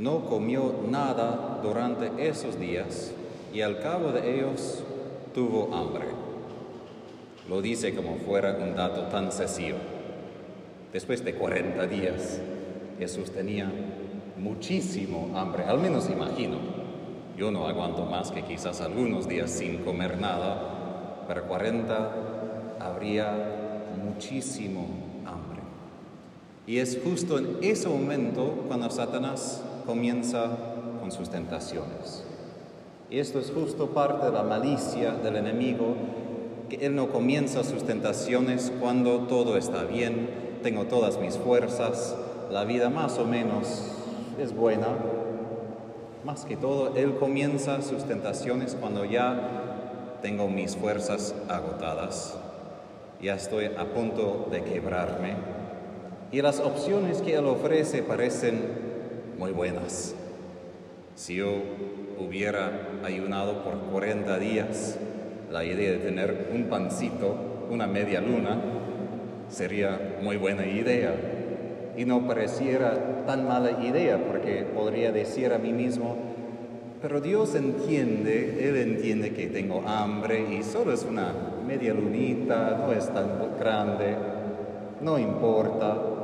no comió nada durante esos días y al cabo de ellos tuvo hambre. Lo dice como fuera un dato tan sencillo. Después de 40 días, Jesús tenía muchísimo hambre, al menos imagino. Yo no aguanto más que quizás algunos días sin comer nada, pero 40 habría muchísimo hambre. Y es justo en ese momento cuando Satanás comienza con sus tentaciones. Y esto es justo parte de la malicia del enemigo, que él no comienza sus tentaciones cuando todo está bien, tengo todas mis fuerzas, la vida más o menos es buena. Más que todo, él comienza sus tentaciones cuando ya tengo mis fuerzas agotadas, ya estoy a punto de quebrarme. Y las opciones que él ofrece parecen muy buenas. Si yo hubiera ayunado por 40 días, la idea de tener un pancito, una media luna, sería muy buena idea. Y no pareciera tan mala idea, porque podría decir a mí mismo, pero Dios entiende, Él entiende que tengo hambre y solo es una media lunita, no es tan grande, no importa.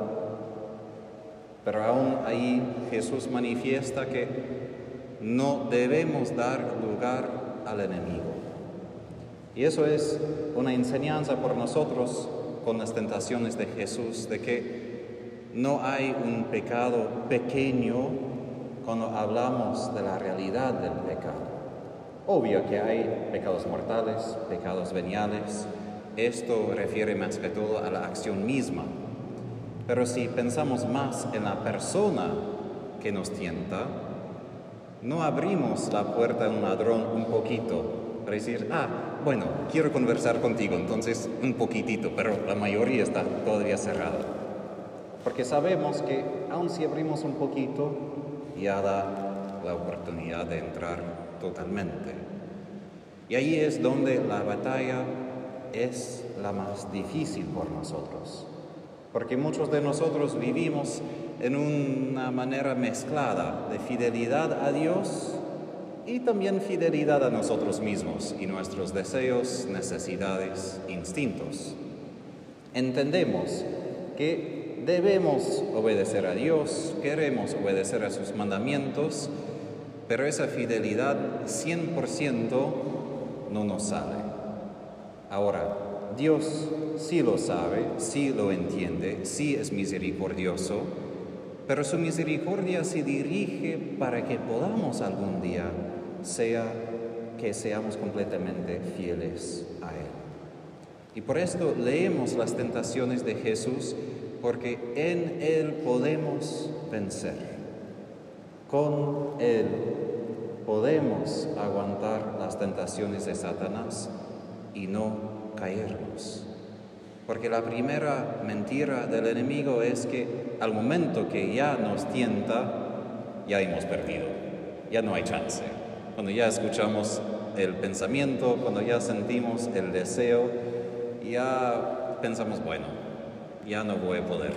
Pero aún ahí Jesús manifiesta que no debemos dar lugar al enemigo. Y eso es una enseñanza por nosotros con las tentaciones de Jesús, de que no hay un pecado pequeño cuando hablamos de la realidad del pecado. Obvio que hay pecados mortales, pecados veniales. Esto refiere más que todo a la acción misma, pero si pensamos más en la persona que nos tienta, no abrimos la puerta a un ladrón un poquito para decir, ah, bueno, quiero conversar contigo, entonces un poquitito, pero la mayoría está todavía cerrada. Porque sabemos que aun si abrimos un poquito, ya da la oportunidad de entrar totalmente. Y ahí es donde la batalla es la más difícil por nosotros porque muchos de nosotros vivimos en una manera mezclada de fidelidad a Dios y también fidelidad a nosotros mismos y nuestros deseos, necesidades, instintos. Entendemos que debemos obedecer a Dios, queremos obedecer a sus mandamientos, pero esa fidelidad 100% no nos sale. Ahora, Dios sí lo sabe, sí lo entiende, sí es misericordioso, pero su misericordia se dirige para que podamos algún día sea que seamos completamente fieles a Él. Y por esto leemos las tentaciones de Jesús, porque en Él podemos vencer. Con Él podemos aguantar las tentaciones de Satanás y no caernos. Porque la primera mentira del enemigo es que al momento que ya nos tienta, ya hemos perdido, ya no hay chance. Cuando ya escuchamos el pensamiento, cuando ya sentimos el deseo, ya pensamos, bueno, ya no voy a poder.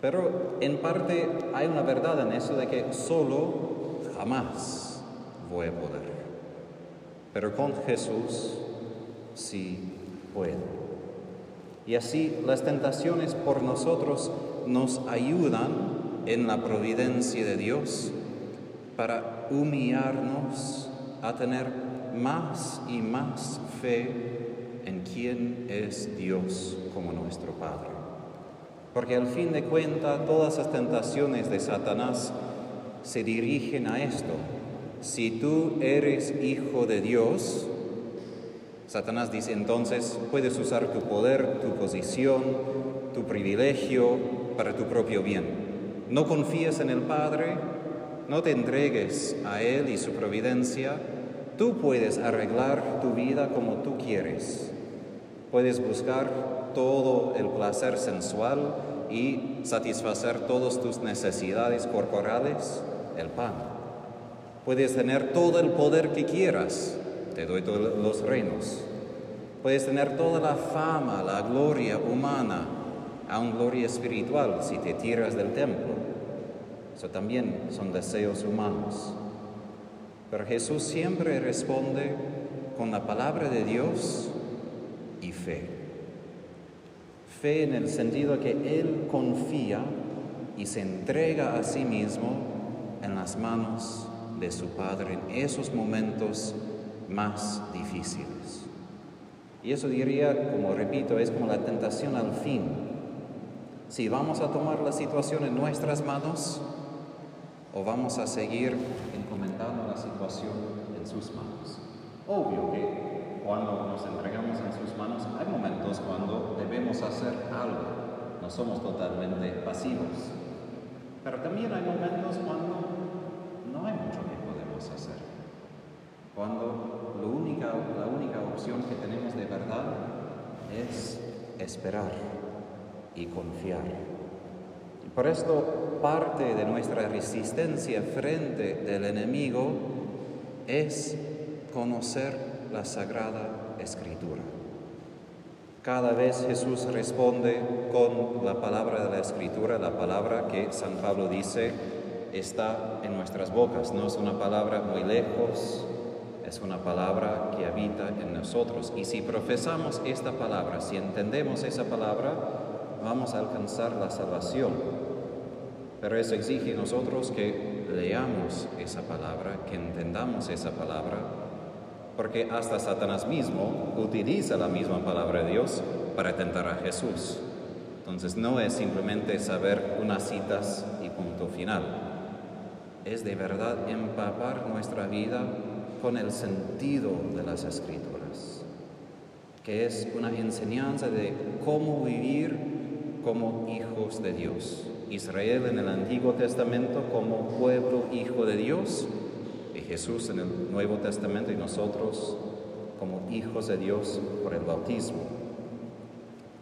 Pero en parte hay una verdad en eso de que solo jamás voy a poder. Pero con Jesús si puedo. Y así las tentaciones por nosotros nos ayudan en la providencia de Dios para humillarnos a tener más y más fe en quién es Dios como nuestro Padre. Porque al fin de cuentas todas las tentaciones de Satanás se dirigen a esto. Si tú eres hijo de Dios, Satanás dice entonces, puedes usar tu poder, tu posición, tu privilegio para tu propio bien. No confíes en el Padre, no te entregues a Él y su providencia. Tú puedes arreglar tu vida como tú quieres. Puedes buscar todo el placer sensual y satisfacer todas tus necesidades corporales, el pan. Puedes tener todo el poder que quieras, te doy todos los reinos. Puedes tener toda la fama, la gloria humana, aún gloria espiritual si te tiras del templo. Eso también son deseos humanos. Pero Jesús siempre responde con la palabra de Dios y fe. Fe en el sentido que Él confía y se entrega a sí mismo en las manos de su Padre en esos momentos más difíciles. Y eso diría, como repito, es como la tentación al fin. Si vamos a tomar la situación en nuestras manos o vamos a seguir encomendando la situación en sus manos. Obvio que cuando nos entregamos en sus manos hay momentos cuando debemos hacer algo, no somos totalmente pasivos. Pero también hay momentos cuando no hay mucho que podemos hacer. Cuando única, la única opción que tenemos de verdad es esperar y confiar. Y por esto parte de nuestra resistencia frente del enemigo es conocer la Sagrada Escritura. Cada vez Jesús responde con la palabra de la Escritura, la palabra que San Pablo dice está en nuestras bocas. No es una palabra muy lejos, es una palabra que habita en nosotros. Y si profesamos esta palabra, si entendemos esa palabra, vamos a alcanzar la salvación. Pero eso exige nosotros que leamos esa palabra, que entendamos esa palabra, porque hasta Satanás mismo utiliza la misma palabra de Dios para tentar a Jesús. Entonces no es simplemente saber unas citas y punto final. Es de verdad empapar nuestra vida con el sentido de las escrituras, que es una enseñanza de cómo vivir como hijos de Dios. Israel en el Antiguo Testamento como pueblo hijo de Dios Jesús en el Nuevo Testamento y nosotros como hijos de Dios por el bautismo.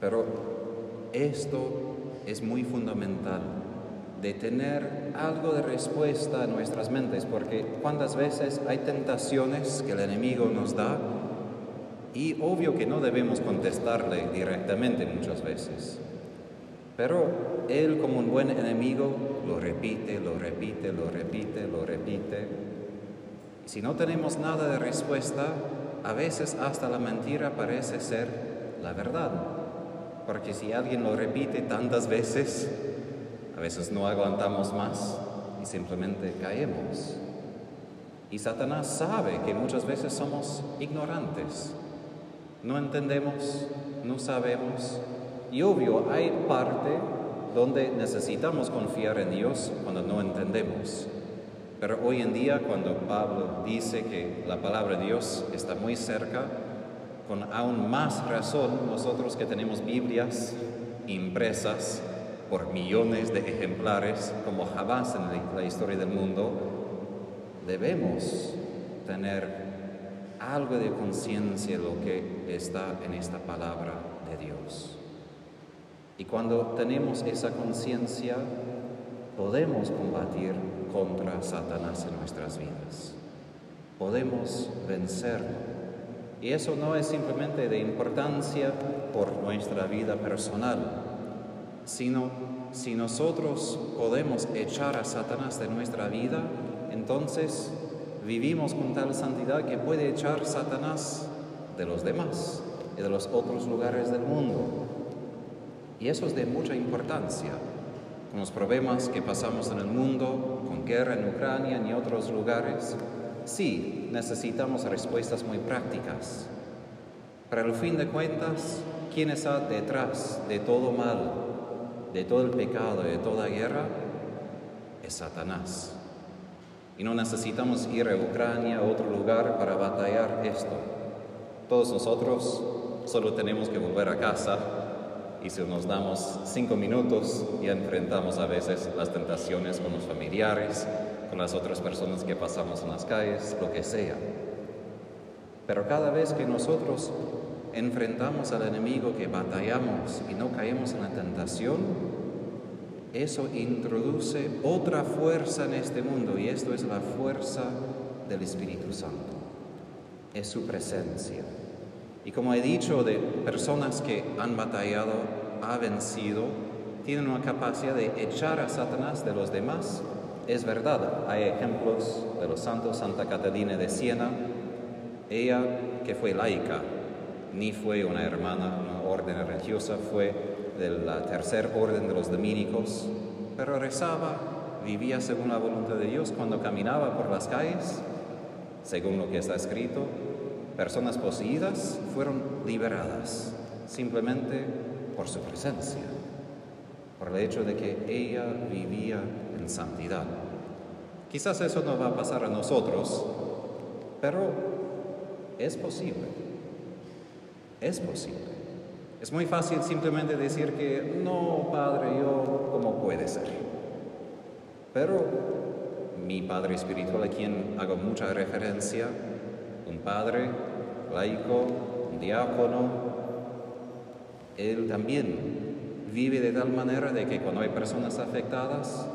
Pero esto es muy fundamental, de tener algo de respuesta a nuestras mentes, porque cuántas veces hay tentaciones que el enemigo nos da y obvio que no debemos contestarle directamente muchas veces. Pero él como un buen enemigo lo repite, lo repite, lo repite, lo repite si no tenemos nada de respuesta, a veces hasta la mentira parece ser la verdad. Porque si alguien lo repite tantas veces, a veces no aguantamos más y simplemente caemos. Y Satanás sabe que muchas veces somos ignorantes, no entendemos, no sabemos. Y obvio, hay parte donde necesitamos confiar en Dios cuando no entendemos. Pero hoy en día, cuando Pablo dice que la palabra de Dios está muy cerca, con aún más razón nosotros que tenemos Biblias impresas por millones de ejemplares, como jamás en la historia del mundo, debemos tener algo de conciencia de lo que está en esta palabra de Dios. Y cuando tenemos esa conciencia, podemos combatir contra Satanás en nuestras vidas. Podemos vencerlo. Y eso no es simplemente de importancia por nuestra vida personal, sino si nosotros podemos echar a Satanás de nuestra vida, entonces vivimos con tal santidad que puede echar Satanás de los demás y de los otros lugares del mundo. Y eso es de mucha importancia con los problemas que pasamos en el mundo, con guerra en Ucrania y otros lugares, sí necesitamos respuestas muy prácticas. Pero al fin de cuentas, ¿quién está detrás de todo mal, de todo el pecado, de toda guerra? Es Satanás. Y no necesitamos ir a Ucrania, a otro lugar, para batallar esto. Todos nosotros solo tenemos que volver a casa y si nos damos cinco minutos y enfrentamos a veces las tentaciones con los familiares, con las otras personas que pasamos en las calles, lo que sea. Pero cada vez que nosotros enfrentamos al enemigo, que batallamos y no caemos en la tentación, eso introduce otra fuerza en este mundo y esto es la fuerza del Espíritu Santo. Es su presencia. Y como he dicho, de personas que han batallado, ha vencido, tienen una capacidad de echar a Satanás de los demás es verdad, hay ejemplos de los santos, Santa Catalina de Siena, ella que fue laica, ni fue una hermana, una orden religiosa, fue de la tercer orden de los dominicos, pero rezaba, vivía según la voluntad de Dios cuando caminaba por las calles, según lo que está escrito, personas poseídas fueron liberadas simplemente por su presencia, por el hecho de que ella vivía en santidad. Quizás eso no va a pasar a nosotros, pero es posible. Es posible. Es muy fácil simplemente decir que no, Padre, yo, ¿cómo puede ser? Pero mi Padre Espiritual, a quien hago mucha referencia, un Padre laico, un diácono, él también vive de tal manera de que cuando hay personas afectadas,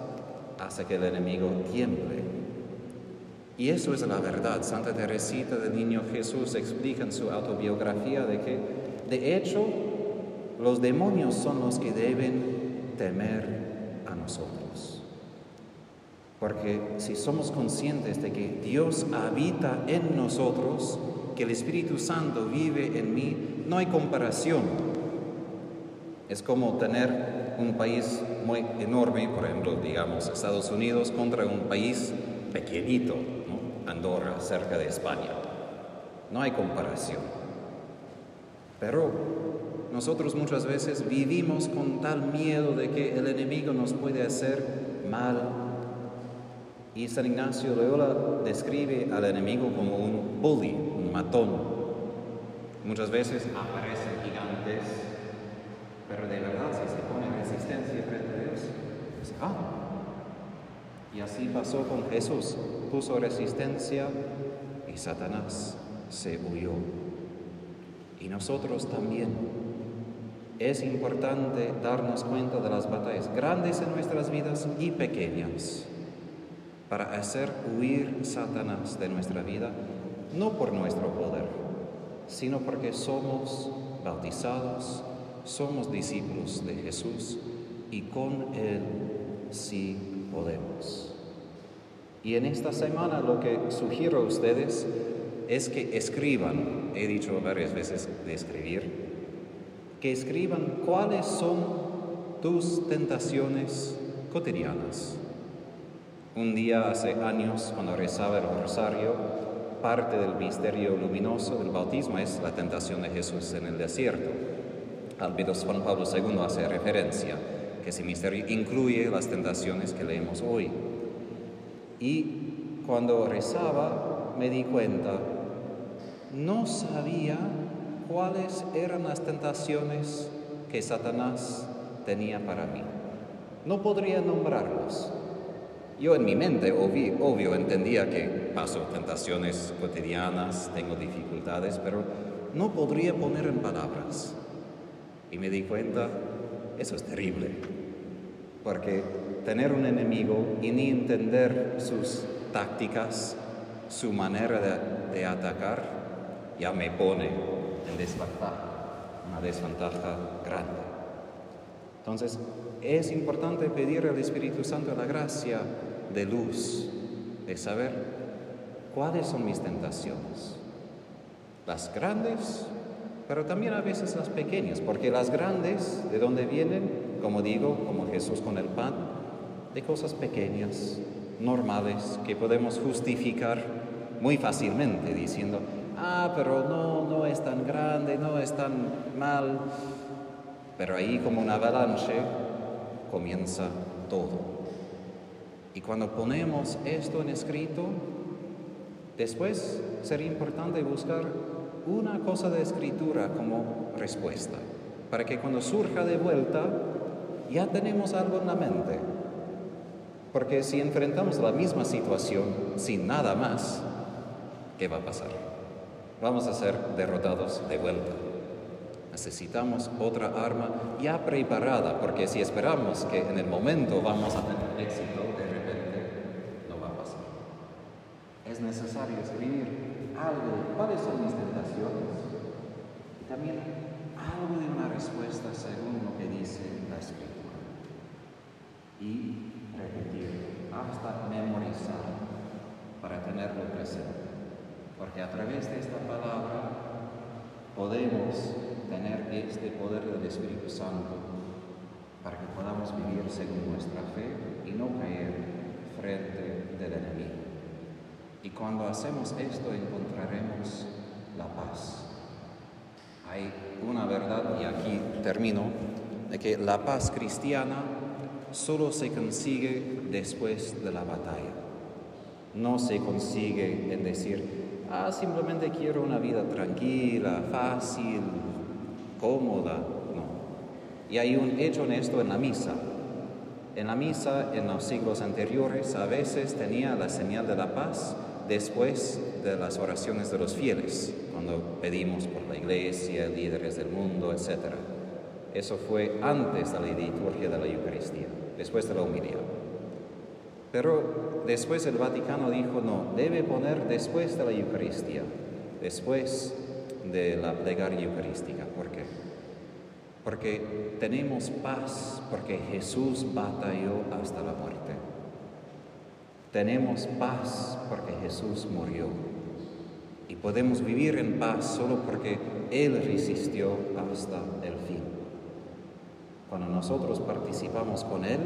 hace que el enemigo tiemble. Y eso es la verdad. Santa Teresita del Niño Jesús explica en su autobiografía de que, de hecho, los demonios son los que deben temer a nosotros. Porque si somos conscientes de que Dios habita en nosotros, que el Espíritu Santo vive en mí, no hay comparación. Es como tener un país muy enorme, por ejemplo, digamos Estados Unidos, contra un país pequeñito, Cerca de España. No hay comparación. Pero nosotros muchas veces vivimos con tal miedo de que el enemigo nos puede hacer mal. Y San Ignacio Loyola describe al enemigo como un bully, un matón. Muchas veces aparecen gigantes, pero de verdad si se pone resistencia frente a Dios, pues, ah. Y así pasó con Jesús. Puso resistencia y Satanás se huyó. Y nosotros también es importante darnos cuenta de las batallas grandes en nuestras vidas y pequeñas para hacer huir Satanás de nuestra vida, no por nuestro poder, sino porque somos bautizados, somos discípulos de Jesús y con Él sí Y en esta semana lo que sugiero a ustedes es que escriban, he dicho varias veces de escribir, que escriban cuáles son tus tentaciones cotidianas. Un día hace años, cuando rezaba el rosario, parte del misterio luminoso del bautismo es la tentación de Jesús en el desierto. Al Juan Pablo II hace referencia que ese misterio incluye las tentaciones que leemos hoy. Y cuando rezaba me di cuenta, no sabía cuáles eran las tentaciones que Satanás tenía para mí. No podría nombrarlos. Yo en mi mente, obvio, obvio, entendía que paso tentaciones cotidianas, tengo dificultades, pero no podría poner en palabras. Y me di cuenta, eso es terrible, porque tener un enemigo y ni entender sus tácticas, su manera de, atacar, ya me pone en desventaja, una desventaja grande. Entonces, es importante pedir al Espíritu Santo la gracia de luz, de saber cuáles son mis tentaciones. Las grandes, pero también a veces las pequeñas, porque las grandes, ¿de dónde vienen? Como digo, como Jesús con el pan, de cosas pequeñas, normales, que podemos justificar muy fácilmente diciendo, ah, pero no, no es tan grande, no es tan mal. Pero ahí como una avalanche comienza todo. Y cuando ponemos esto en escrito, después sería importante buscar una cosa de escritura como respuesta, para que cuando surja de vuelta ya tenemos algo en la mente. Porque si enfrentamos la misma situación sin nada más, ¿qué va a pasar? vamos a ser derrotados de vuelta. Necesitamos otra arma ya preparada, porque si esperamos que en el momento vamos a tener éxito, de repente no va a pasar. Es necesario escribir algo, cuáles son mis también algo de una respuesta según lo que dice la escritura. Y repetir hasta tenerlo presente. Porque a través de esta palabra podemos tener este poder del Espíritu Santo para que podamos vivir según nuestra fe y no caer frente del enemigo. Y cuando hacemos esto encontraremos la paz. Hay una verdad, y aquí termino, de que la paz cristiana solo se consigue después de la batalla. No se consigue en decir, ah, simplemente quiero una vida tranquila, fácil, cómoda. No. Y hay un hecho en esto en la misa. En la misa, en los siglos anteriores, a veces tenía la señal de la paz después de las oraciones de los fieles, cuando pedimos por la iglesia, líderes del mundo, etc. Eso fue antes de la liturgia de la Eucaristía, después de la humildad. Pero después el Vaticano dijo, no, debe poner después de la Eucaristía, después de la plegaria eucarística. ¿Por qué? Porque tenemos paz, porque Jesús batalló hasta la muerte. Tenemos paz porque Jesús murió. Y podemos vivir en paz solo porque Él resistió hasta el fin. Cuando nosotros participamos con Él,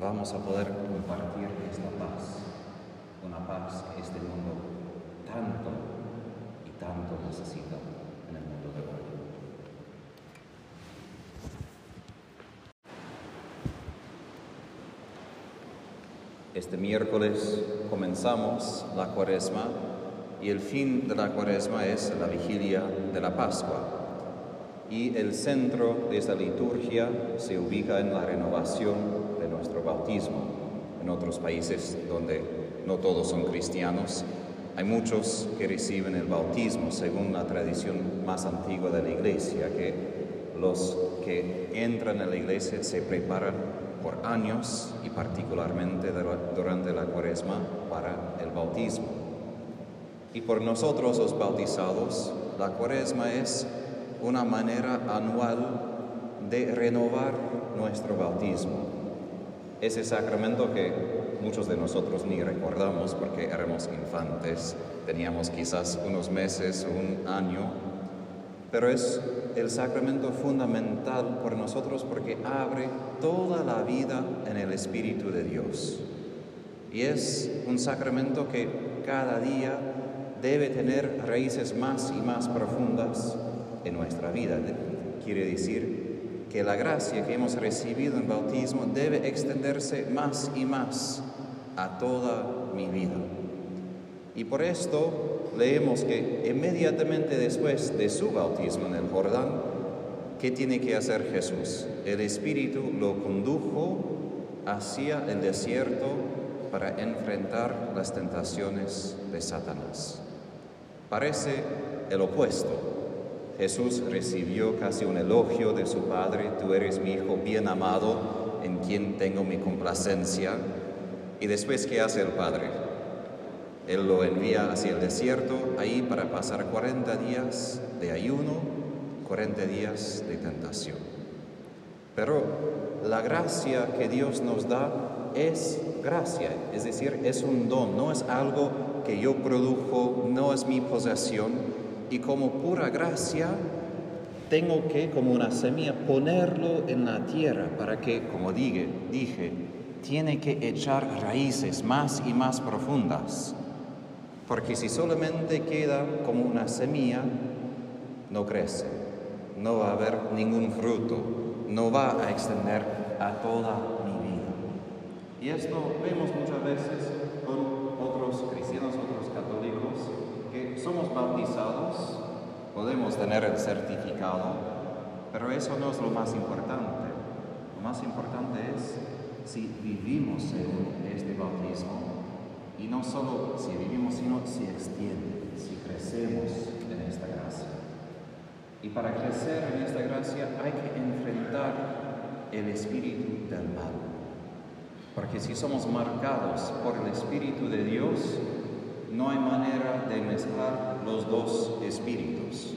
vamos a poder compartir esta paz, una paz que este mundo tanto y tanto necesita en el mundo de hoy. Este miércoles comenzamos la cuaresma y el fin de la cuaresma es la vigilia de la Pascua. Y el centro de esta liturgia se ubica en la renovación de nuestro bautismo. En otros países donde no todos son cristianos, hay muchos que reciben el bautismo según la tradición más antigua de la iglesia, que los que entran en la iglesia se preparan por años y particularmente durante la cuaresma para el bautismo. Y por nosotros los bautizados, la cuaresma es una manera anual de renovar nuestro bautismo. Ese sacramento que muchos de nosotros ni recordamos porque éramos infantes, teníamos quizás unos meses un año, pero es el sacramento fundamental por nosotros porque abre toda la vida en el Espíritu de Dios. Y es un sacramento que cada día debe tener raíces más y más profundas en nuestra vida. Quiere decir que la gracia que hemos recibido en bautismo debe extenderse más y más a toda mi vida. Y por esto leemos que inmediatamente después de su bautismo en el Jordán, ¿qué tiene que hacer Jesús? El Espíritu lo condujo hacia el desierto para enfrentar las tentaciones de Satanás. Parece el opuesto. Jesús recibió casi un elogio de su Padre, tú eres mi Hijo bien amado, en quien tengo mi complacencia. Y después, ¿qué hace el Padre? Él lo envía hacia el desierto, ahí para pasar 40 días de ayuno, 40 días de tentación. Pero la gracia que Dios nos da es gracia, es decir, es un don, no es algo que yo produjo, no es mi posesión, y como pura gracia tengo que, como una semilla, ponerlo en la tierra para que, como dije, dije, tiene que echar raíces más y más profundas, porque si solamente queda como una semilla, no crece, no va a haber ningún fruto, no va a extender a toda mi vida. Y esto vemos muchas veces con otros cristianos, otros católicos, que somos bautizados, podemos tener el certificado, pero eso no es lo más importante. Lo más importante es si vivimos en este bautismo y no solo si vivimos, sino si extiende, si crecemos en esta gracia. Y para crecer en esta gracia hay que enfrentar el espíritu del mal. Porque si somos marcados por el Espíritu de Dios, no hay manera de mezclar los dos espíritus.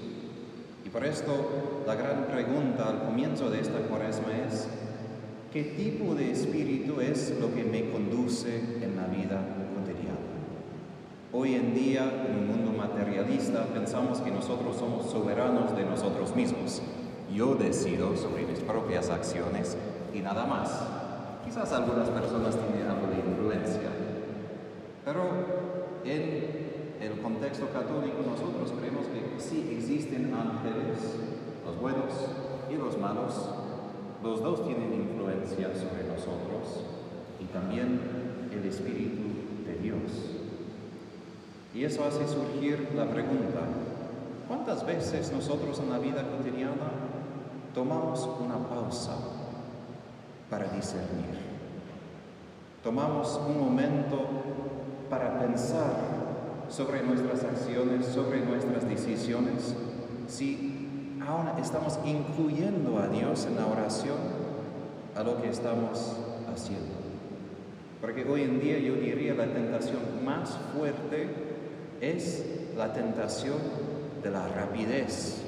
Y por esto la gran pregunta al comienzo de esta cuaresma es, ¿qué tipo de espíritu es lo que me conduce en la vida? Hoy en día, en un mundo materialista, pensamos que nosotros somos soberanos de nosotros mismos. Yo decido sobre mis propias acciones y nada más. Quizás algunas personas tienen algo de influencia, pero en el contexto católico nosotros creemos que sí existen ángeles, los buenos y los malos. Los dos tienen influencia sobre nosotros y también el Espíritu de Dios. Y eso hace surgir la pregunta, ¿cuántas veces nosotros en la vida cotidiana tomamos una pausa para discernir? Tomamos un momento para pensar sobre nuestras acciones, sobre nuestras decisiones, si aún estamos incluyendo a Dios en la oración a lo que estamos haciendo. Porque hoy en día yo diría la tentación más fuerte es la tentación de la rapidez.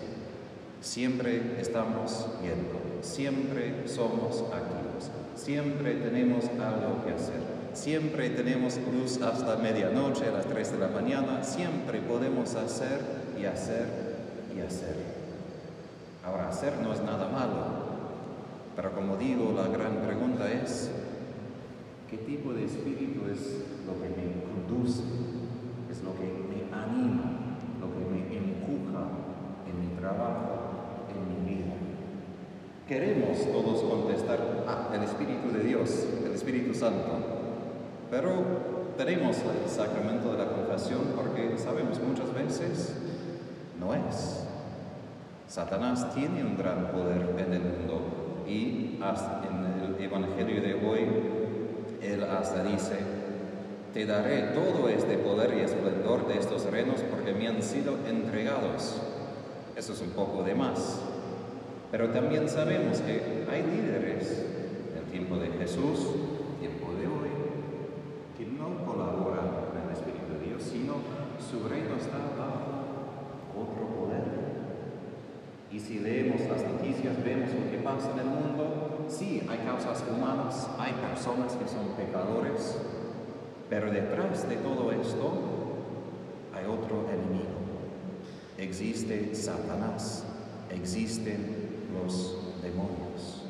Siempre estamos yendo, siempre somos activos, siempre tenemos algo que hacer, siempre tenemos luz hasta medianoche, a las 3 de la mañana, siempre podemos hacer y hacer y hacer. Ahora, hacer no es nada malo, pero como digo, la gran pregunta es, ¿qué tipo de espíritu es lo que me conduce? Es lo que anima, lo que me empuja en mi trabajo, en mi vida. Queremos todos contestar, ah, el Espíritu de Dios, el Espíritu Santo, pero tenemos el sacramento de la confesión porque sabemos muchas veces no es. Satanás tiene un gran poder en el mundo y en el Evangelio de hoy él hasta dice, te daré todo este poder y esplendor de estos reinos porque me han sido entregados. Eso es un poco de más. Pero también sabemos que hay líderes en tiempo de Jesús, tiempo de hoy, que no colaboran con el Espíritu de Dios, sino su reino está bajo otro poder. Y si leemos las noticias, vemos lo que pasa en el mundo. Sí, hay causas humanas, hay personas que son pecadores, pero detrás de todo esto hay otro enemigo. Existe Satanás, existen los demonios.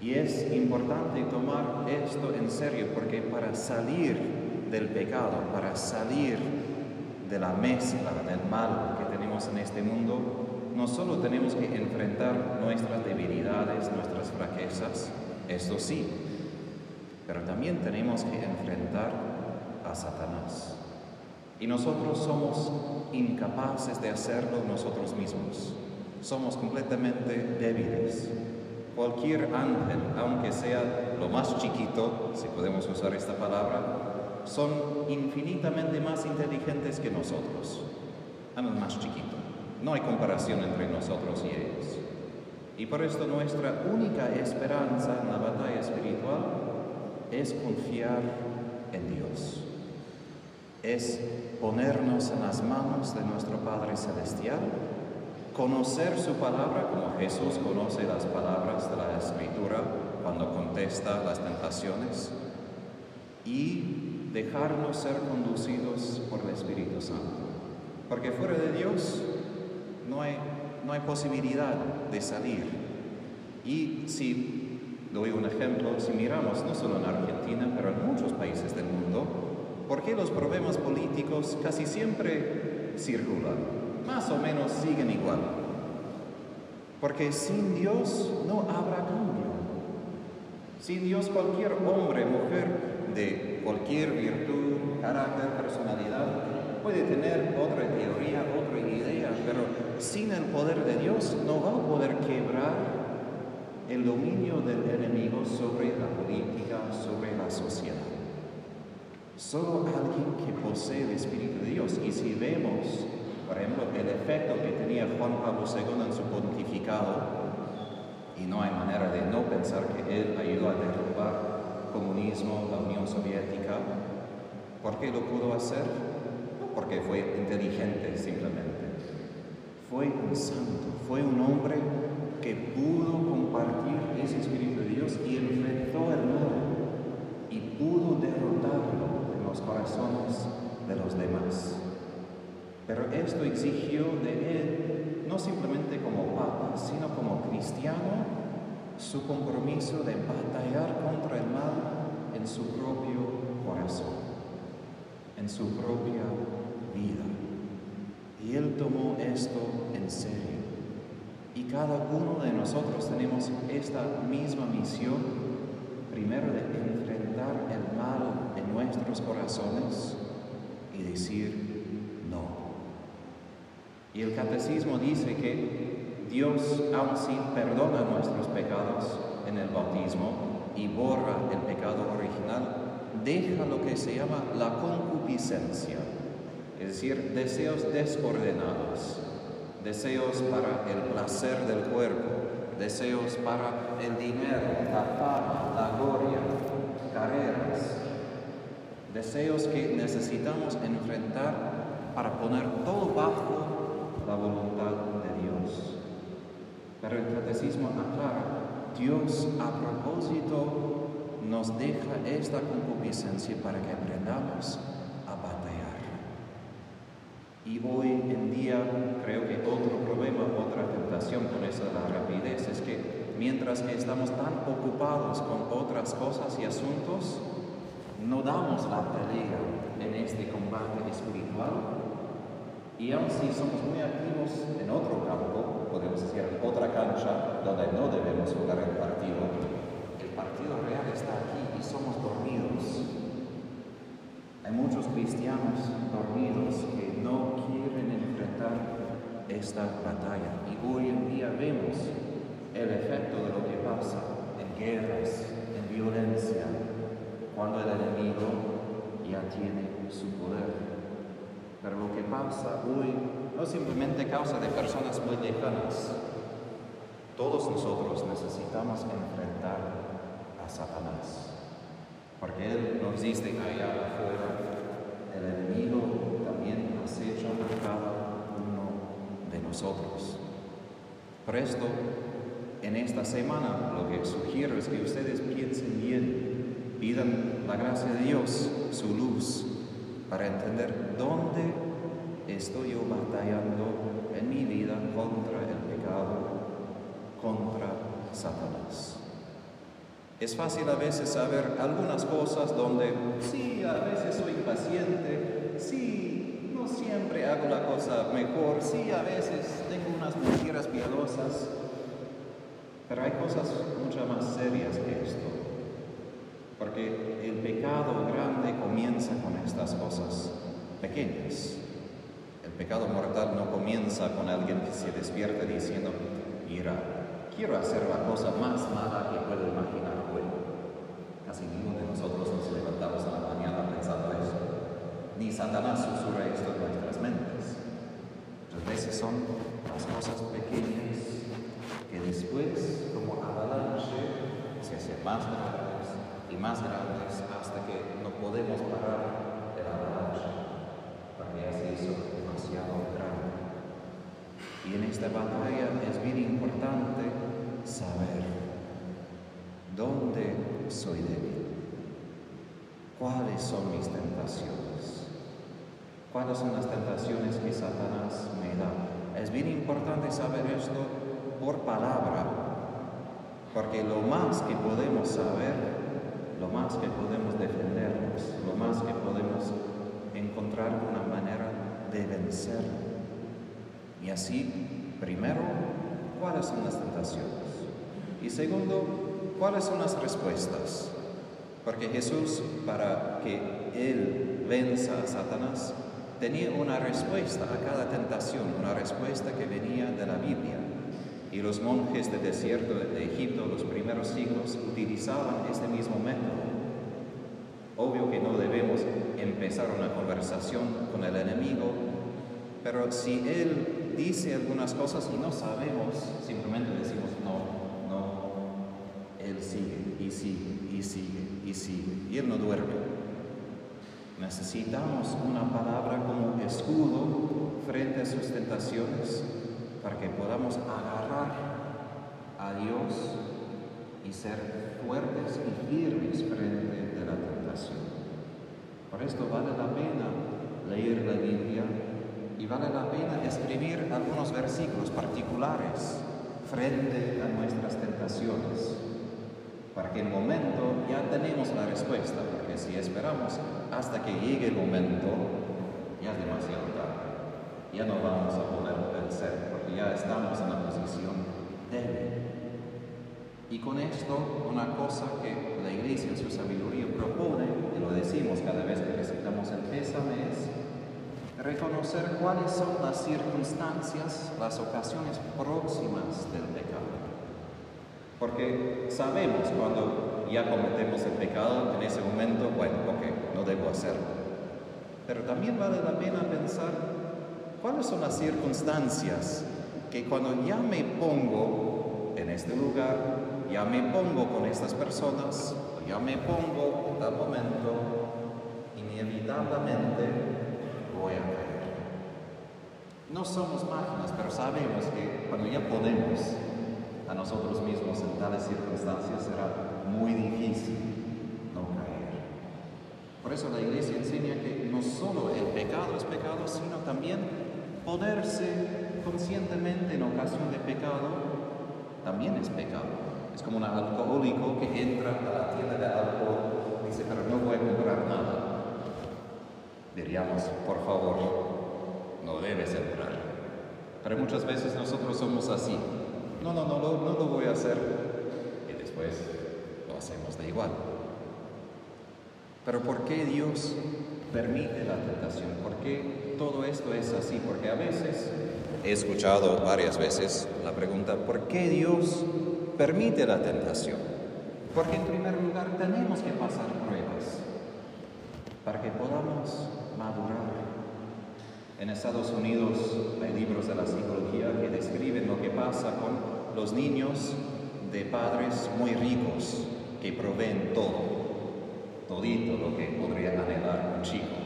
Y es importante tomar esto en serio porque para salir del pecado, para salir de la mezcla del mal que tenemos en este mundo, no solo tenemos que enfrentar nuestras debilidades, nuestras fraquezas, esto sí, pero también tenemos que enfrentar a Satanás. Y nosotros somos incapaces de hacerlo nosotros mismos. Somos completamente débiles. Cualquier ángel, aunque sea lo más chiquito, si podemos usar esta palabra, son infinitamente más inteligentes que nosotros. Ángel más chiquito. No hay comparación entre nosotros y ellos. Y por esto nuestra única esperanza en la batalla espiritual es confiar en Dios, es ponernos en las manos de nuestro Padre Celestial, conocer su palabra como Jesús conoce las palabras de la Escritura cuando contesta las tentaciones y dejarnos ser conducidos por el Espíritu Santo. Porque fuera de Dios no hay, no hay posibilidad de salir. Y si Doy un ejemplo, si miramos no solo en Argentina, pero en muchos países del mundo, ¿por qué los problemas políticos casi siempre circulan? Más o menos siguen igual. Porque sin Dios no habrá cambio. Sin Dios cualquier hombre, mujer de cualquier virtud, carácter, personalidad, puede tener otra teoría, otra idea, pero sin el poder de Dios no va a poder quebrar el dominio del enemigo sobre la política, sobre la sociedad. Solo alguien que posee el Espíritu de Dios. Y si vemos, por ejemplo, el efecto que tenía Juan Pablo II en su pontificado, y no hay manera de no pensar que él ayudó a derrubar comunismo, la Unión Soviética, ¿por qué lo pudo hacer? No porque fue inteligente simplemente. Fue un santo, fue un hombre que pudo compartir ese Espíritu de Dios y enfrentó el mal y pudo derrotarlo en los corazones de los demás. Pero esto exigió de él, no simplemente como papa, sino como cristiano, su compromiso de batallar contra el mal en su propio corazón, en su propia vida. Y él tomó esto en serio. Y cada uno de nosotros tenemos esta misma misión, primero de enfrentar el mal en nuestros corazones y decir, y el catecismo dice que Dios, aun si perdona nuestros pecados en el bautismo y borra el pecado original, deja lo que se llama la concupiscencia, es decir, deseos desordenados, deseos para el placer del cuerpo, deseos para el dinero, la fama, la gloria, carreras, deseos que necesitamos enfrentar para poner todo bajo la voluntad de Dios. Pero el catecismo aclara, Dios a propósito nos deja esta concupiscencia para que aprendamos a batallar. Y hoy en día creo que otro problema, otra tentación con esa de la rapidez es que mientras que estamos tan ocupados con otras cosas y asuntos, no damos la pelea en este combate espiritual y aun si somos muy activos en otro campo, podemos decir en otra cancha donde no debemos jugar el partido, el partido real está aquí y somos dormidos. Hay muchos cristianos dormidos que no quieren enfrentar esta batalla. Y hoy en día vemos el efecto de lo que pasa en guerras, en violencia, cuando el enemigo ya tiene su poder. Pero lo que pasa hoy no simplemente causa de personas muy lejanas. Todos nosotros necesitamos enfrentar a Satanás. Porque Él nos dice allá afuera, el enemigo también acecha a cada uno de nosotros. Por esto, en esta semana lo que sugiero es que ustedes piensen bien, pidan la gracia de Dios, su luz, para entender dónde estoy yo batallando en mi vida contra el pecado, contra Satanás. Es fácil a veces saber algunas cosas donde sí, a veces soy paciente, sí, no siempre hago la cosa mejor, sí, a veces tengo unas mentiras piadosas, pero hay cosas mucho más serias que esto. Porque el pecado estas cosas pequeñas. El pecado mortal no comienza con alguien que se despierta diciendo, mira, quiero hacer la cosa más mala que puedo imaginar hoy. Casi ninguno de nosotros nos levantamos a la mañana pensando eso. Ni Satanás susurra esto en nuestras mentes. Muchas veces son las cosas pequeñas que después, como avalanche, se hacen más grandes y más grandes hasta que no podemos parar de la avalancha, porque ya se hizo demasiado. Y en esta batalla es bien importante saber dónde soy débil, cuáles son mis tentaciones, cuáles son las tentaciones que Satanás me da. Es bien importante saber esto por palabra, porque lo más que podemos saber lo más que podemos defendernos, lo más que podemos encontrar una manera de vencer. Y así, primero, ¿cuáles son las tentaciones? Y segundo, ¿cuáles son las respuestas? Porque Jesús, para que Él venza a Satanás, tenía una respuesta a cada tentación, una respuesta que venía de la Biblia. Y los monjes del desierto de Egipto, los primeros siglos, utilizaban este mismo método. Obvio que no debemos empezar una conversación con el enemigo, pero si él dice algunas cosas y no sabemos, simplemente decimos no, no, él sigue y sigue y sigue y sigue y él no duerme. Necesitamos una palabra como escudo frente a sus tentaciones para que podamos agarrar a Dios y ser fuertes y firmes frente a la tentación. Por esto vale la pena leer la Biblia y vale la pena escribir algunos versículos particulares frente a nuestras tentaciones, para que en el momento ya tenemos la respuesta, porque si esperamos hasta que llegue el momento, ya es demasiado tarde, ya no vamos a poder vencer, porque ya estamos en la posición débil. Y con esto, una cosa que la Iglesia en su sabiduría propone, y lo decimos cada vez que recitamos el pésame, es reconocer cuáles son las circunstancias, las ocasiones próximas del pecado. Porque sabemos cuando ya cometemos el pecado, en ese momento, bueno, ok, no debo hacerlo. Pero también vale la pena pensar cuáles son las circunstancias que cuando ya me pongo en este lugar, ya me pongo con estas personas, ya me pongo en tal momento, inevitablemente voy a caer. No somos máquinas, pero sabemos que cuando ya ponemos a nosotros mismos en tales circunstancias será muy difícil no caer. Por eso la iglesia enseña que no solo el pecado es pecado, sino también ponerse conscientemente en ocasión de pecado también es pecado. Es como un alcohólico que entra a la tienda de alcohol y dice, pero no voy a comprar nada diríamos, por favor, no debes entrar. Pero muchas veces nosotros somos así. No, no, no, no, no lo voy a hacer. Y después lo hacemos de igual. Pero ¿por qué Dios permite la tentación? ¿Por qué todo esto es así? Porque a veces he escuchado varias veces la pregunta, ¿por qué Dios permite la tentación? Porque en primer lugar tenemos que pasar pruebas para que podamos madurar. En Estados Unidos hay libros de la psicología que describen lo que pasa con los niños de padres muy ricos que proveen todo, todito lo que podría anhelar un chico.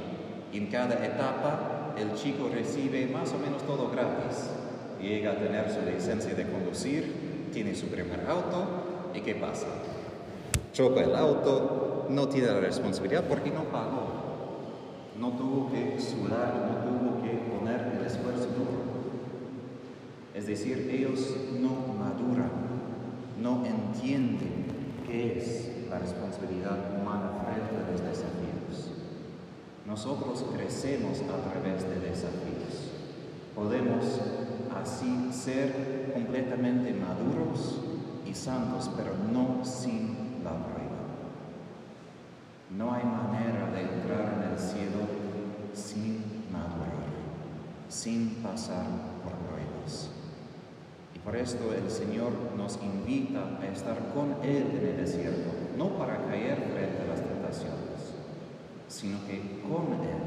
En cada etapa el chico recibe más o menos todo gratis. Llega a tener su licencia de conducir, tiene su primer auto y ¿qué pasa? Choca el auto, no tiene la responsabilidad porque no pagó no tuvo que sudar, no tuvo que poner el esfuerzo duro. Es decir, ellos no maduran, no entienden qué es la responsabilidad humana frente a los desafíos. Nosotros crecemos a través de desafíos. Podemos así ser completamente maduros y santos, pero no sin la prueba. No hay manera de entrar en el cielo sin madurar, sin pasar por pruebas. Y por esto el Señor nos invita a estar con Él en el desierto, no para caer frente a las tentaciones, sino que con Él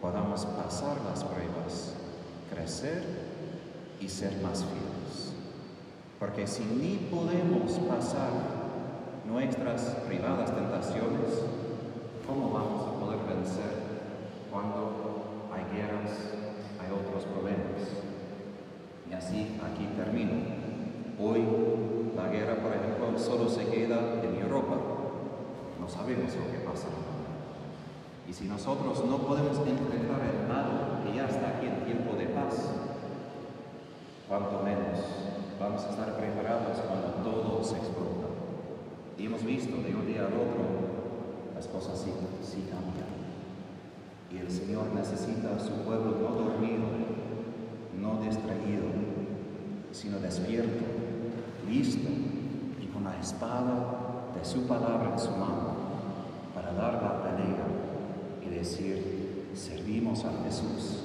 podamos pasar las pruebas, crecer y ser más fieles. Porque si ni podemos pasar nuestras privadas tentaciones, ¿cómo vamos a poder vencer cuando hay guerras, hay otros problemas? Y así aquí termino. Hoy la guerra, por ejemplo, solo se queda en Europa. No sabemos lo que pasa. Y si nosotros no podemos enfrentar el mal que ya está aquí en tiempo de paz, cuanto menos vamos a estar preparados cuando todo se explota. Y hemos visto de un día al otro, las cosas sí, sí cambian. Y el Señor necesita a su pueblo no dormido, no distraído, sino despierto, listo y con la espada de su palabra en su mano para dar la pelea y decir, servimos a Jesús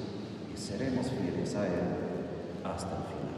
y seremos fieles a Él hasta el final.